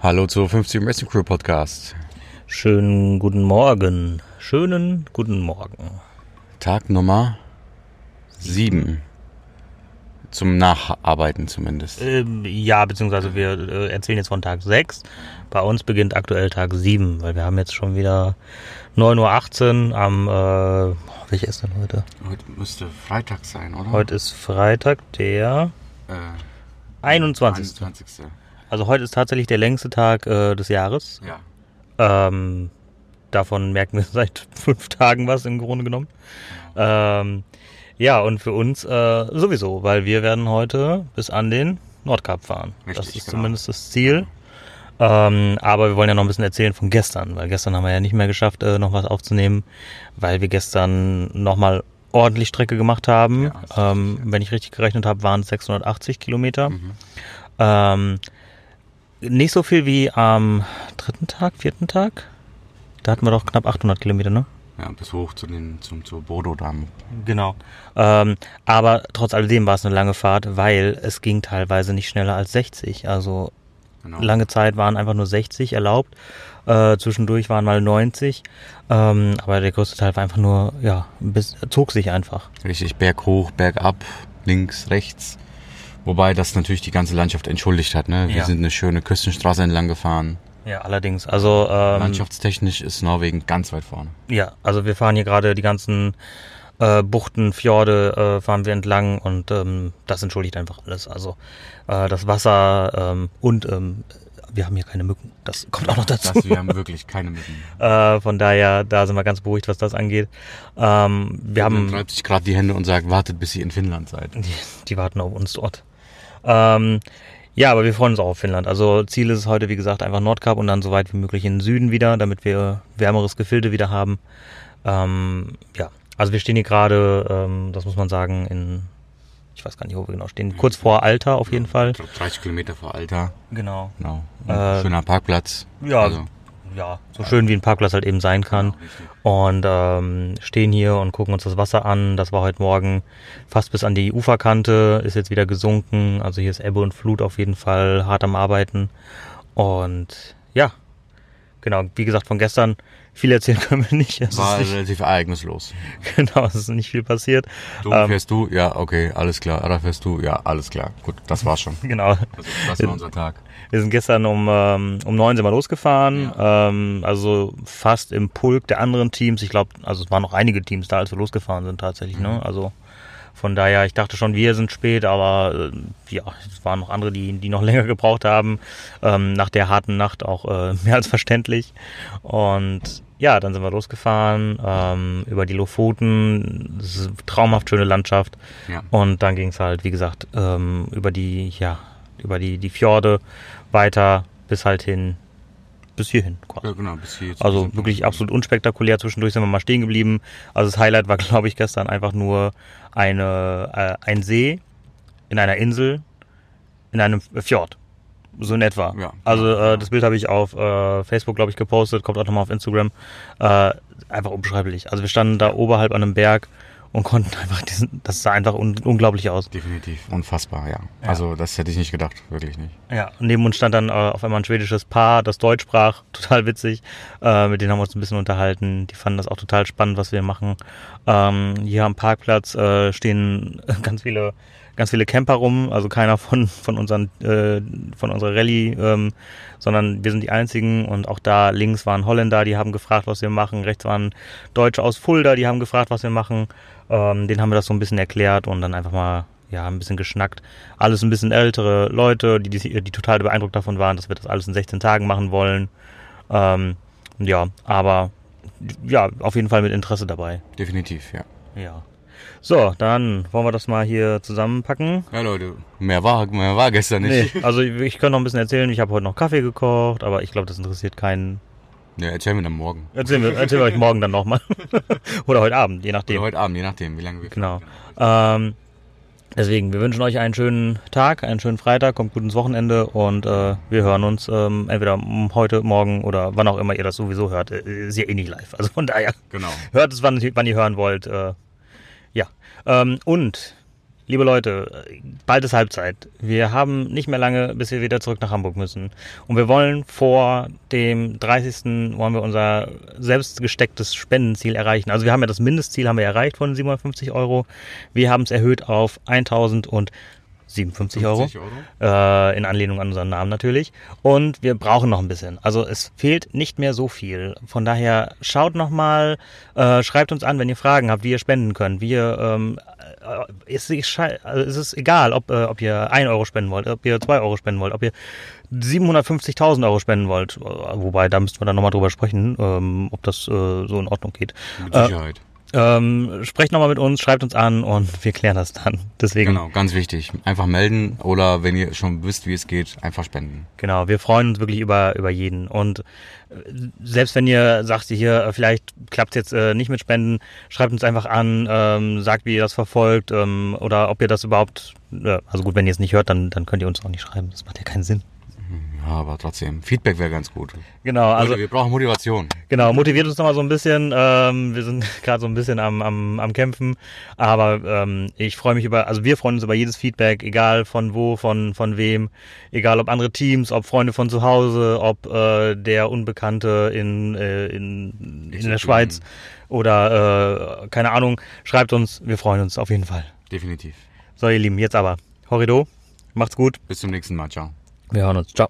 Hallo zur 50 Wrestling Crew Podcast. Schönen guten Morgen. Schönen guten Morgen. Tag Nummer 7. Zum Nacharbeiten zumindest. Ähm, ja, beziehungsweise wir äh, erzählen jetzt von Tag 6. Bei uns beginnt aktuell Tag 7, weil wir haben jetzt schon wieder 9.18 Uhr am, äh, welcher ist denn heute? Heute müsste Freitag sein, oder? Heute ist Freitag, der äh, 21. 21. Also heute ist tatsächlich der längste Tag äh, des Jahres. Ja. Ähm, davon merken wir seit fünf Tagen was im Grunde genommen. Ähm, ja, und für uns äh, sowieso, weil wir werden heute bis an den Nordkap fahren. Richtig, das ist genau. zumindest das Ziel. Ähm, aber wir wollen ja noch ein bisschen erzählen von gestern, weil gestern haben wir ja nicht mehr geschafft, äh, noch was aufzunehmen, weil wir gestern nochmal ordentlich Strecke gemacht haben. Ja, richtig, ähm, Wenn ich richtig gerechnet habe, waren es 680 Kilometer. Mhm. Ähm, nicht so viel wie am dritten Tag, vierten Tag. Da hatten wir doch knapp 800 Kilometer, ne? Ja, bis hoch zu den, zum, zur Bodo-Damm. Genau. Ähm, aber trotz alledem war es eine lange Fahrt, weil es ging teilweise nicht schneller als 60. Also Genau. lange Zeit waren einfach nur 60 erlaubt. Äh, zwischendurch waren mal 90. Ähm, aber der größte Teil war einfach nur, ja, bis, zog sich einfach. Richtig, Berg hoch, Berg ab, links, rechts. Wobei das natürlich die ganze Landschaft entschuldigt hat. Ne? Wir Ja. sind eine schöne Küstenstraße entlang gefahren. Ja, allerdings. Also ähm, Landschaftstechnisch ist Norwegen ganz weit vorne. Ja, also wir fahren hier gerade die ganzen äh, Buchten, Fjorde äh, fahren wir entlang und ähm, das entschuldigt einfach alles. Also äh, das Wasser ähm, und ähm, wir haben hier keine Mücken. Das kommt auch noch dazu. Das, wir haben wirklich keine Mücken. Äh, von daher, da sind wir ganz beruhigt, was das angeht. Ähm, wir Man haben reibt sich gerade die Hände und sagt, wartet, bis ihr in Finnland seid. die, die warten auf uns dort. Ähm, ja, aber wir freuen uns auch auf Finnland. Also Ziel ist es heute, wie gesagt, einfach Nordkap und dann so weit wie möglich in den Süden wieder, damit wir wärmeres Gefilde wieder haben. Ähm, ja, also wir stehen hier gerade, ähm, das muss man sagen, in, ich weiß gar nicht, wo wir genau stehen, kurz vor Alter auf jeden Fall. Ich glaube 30 Kilometer vor Alter. Genau. Genau. Äh, Schöner Parkplatz. Ja, Also, ja, so schön wie ein Parkplatz halt eben sein kann. genau, und ähm, stehen hier und gucken uns das Wasser an. Das war heute Morgen fast bis an die Uferkante, ist jetzt wieder gesunken. Also hier ist Ebbe und Flut auf jeden Fall hart am Arbeiten. Und ja, genau, wie gesagt, von gestern viel erzählen können wir nicht. Es War nicht relativ ereignislos. genau, es ist nicht viel passiert. Du Ähm, fährst du? Ja, okay, alles klar. Oder fährst du? Ja, alles klar. Gut, das war's schon. Genau. Also, das war unser Tag. Wir sind gestern um, ähm, um neun sind wir losgefahren, ähm, also fast im Pulk der anderen Teams. Ich glaube, also es waren noch einige Teams da, als wir losgefahren sind tatsächlich. Ne? Also von daher, ich dachte schon, wir sind spät, aber äh, ja, es waren noch andere, die, die noch länger gebraucht haben. Ähm, nach der harten Nacht auch äh, mehr als verständlich. Und ja, dann sind wir losgefahren ähm, über die Lofoten. Traumhaft schöne Landschaft. Ja. Und dann ging es halt, wie gesagt, ähm, über die, ja, über die, die Fjorde weiter bis halt hin, bis hierhin quasi. Ja, genau, bis hier. Also wirklich absolut unspektakulär. Zwischendurch sind wir mal stehen geblieben. Also das Highlight war, glaube ich, gestern einfach nur eine, äh, ein See in einer Insel in einem Fjord. So in etwa. Ja. also äh, das Bild habe ich auf äh, Facebook, glaube ich, gepostet, kommt auch nochmal auf Instagram. Äh, einfach unbeschreiblich. Also wir standen da oberhalb an einem Berg und konnten einfach diesen, das sah einfach un unglaublich aus. Definitiv. Unfassbar, ja. Ja. Also, das hätte ich nicht gedacht. Wirklich nicht. Ja, und neben uns stand dann äh, auf einmal ein schwedisches Paar, das Deutsch sprach, total witzig. Äh, mit denen haben wir uns ein bisschen unterhalten. Die fanden das auch total spannend, was wir machen. Ähm, hier am Parkplatz äh, stehen ganz viele, ganz viele Camper rum. Also keiner von von unseren äh, von unserer Rallye, ähm, sondern wir sind die einzigen. Und auch da links waren Holländer, die haben gefragt, was wir machen. Rechts waren Deutsche aus Fulda, die haben gefragt, was wir machen. Ähm, denen haben wir das so ein bisschen erklärt und dann einfach mal ja, ein bisschen geschnackt. Alles ein bisschen ältere Leute, die, die, die total beeindruckt davon waren, dass wir das alles in 16 Tagen machen wollen. Ähm, ja, aber ja, auf jeden Fall mit Interesse dabei. Definitiv, ja. Ja. So, dann wollen wir das mal hier zusammenpacken. Ja, Leute, mehr war, mehr war gestern nicht. Nee, also ich, ich kann noch ein bisschen erzählen. Ich habe heute noch Kaffee gekocht, aber ich glaube, das interessiert keinen. Ja, erzähl mir dann morgen. Erzählen wir, erzählen wir euch morgen dann nochmal. Oder heute Abend, je nachdem. Oder heute Abend, je nachdem, wie lange wir Genau. Ähm, deswegen, wir wünschen euch einen schönen Tag, einen schönen Freitag, kommt gut ins Wochenende und äh, wir hören uns ähm, entweder heute, morgen oder wann auch immer ihr das sowieso hört. Äh, Ist ja eh nicht live. Also von daher, Genau. hört es, wann, wann ihr hören wollt. Äh, ja. Ähm, und liebe Leute, bald ist Halbzeit. Wir haben nicht mehr lange, bis wir wieder zurück nach Hamburg müssen. Und wir wollen vor dem 30. wollen wir unser selbst gestecktes Spendenziel erreichen. Also wir haben ja das Mindestziel haben wir erreicht von 750 Euro. Wir haben es erhöht auf 1000 und 57 Euro, Euro. Äh, in Anlehnung an unseren Namen natürlich. Und wir brauchen noch ein bisschen. Also es fehlt nicht mehr so viel. Von daher schaut nochmal, äh, schreibt uns an, wenn ihr Fragen habt, wie ihr spenden könnt. Wie ihr, ähm, äh, ist, also ist es egal, ob, äh, ob ihr 1 Euro spenden wollt, ob ihr 2 Euro spenden wollt, ob ihr 750.000 Euro spenden wollt. Wobei, da müssten wir dann nochmal drüber sprechen, ähm, ob das äh, so in Ordnung geht. Mit Sicherheit. Ähm, sprecht nochmal mit uns, schreibt uns an und wir klären das dann. Deswegen. Genau, ganz wichtig. Einfach melden oder wenn ihr schon wisst, wie es geht, einfach spenden. Genau, wir freuen uns wirklich über, über jeden. Und äh, selbst wenn ihr sagt, hier, äh, vielleicht klappt es jetzt äh, nicht mit Spenden, schreibt uns einfach an, ähm, sagt, wie ihr das verfolgt ähm, oder ob ihr das überhaupt, äh, also gut, wenn ihr es nicht hört, dann, dann könnt ihr uns auch nicht schreiben. Das macht ja keinen Sinn. Ja, aber trotzdem, Feedback wäre ganz gut. Genau, also wir brauchen Motivation. Genau, motiviert uns nochmal so ein bisschen. Ähm, wir sind gerade so ein bisschen am, am, am Kämpfen, aber ähm, ich freue mich über, also wir freuen uns über jedes Feedback, egal von wo, von von wem, egal ob andere Teams, ob Freunde von zu Hause, ob äh, der Unbekannte in äh, in, in der Schweiz oder äh, keine Ahnung. Schreibt uns, wir freuen uns auf jeden Fall. Definitiv. So ihr Lieben, jetzt aber Horrido, macht's gut. Bis zum nächsten Mal, ciao. Wir hören uns. Ciao.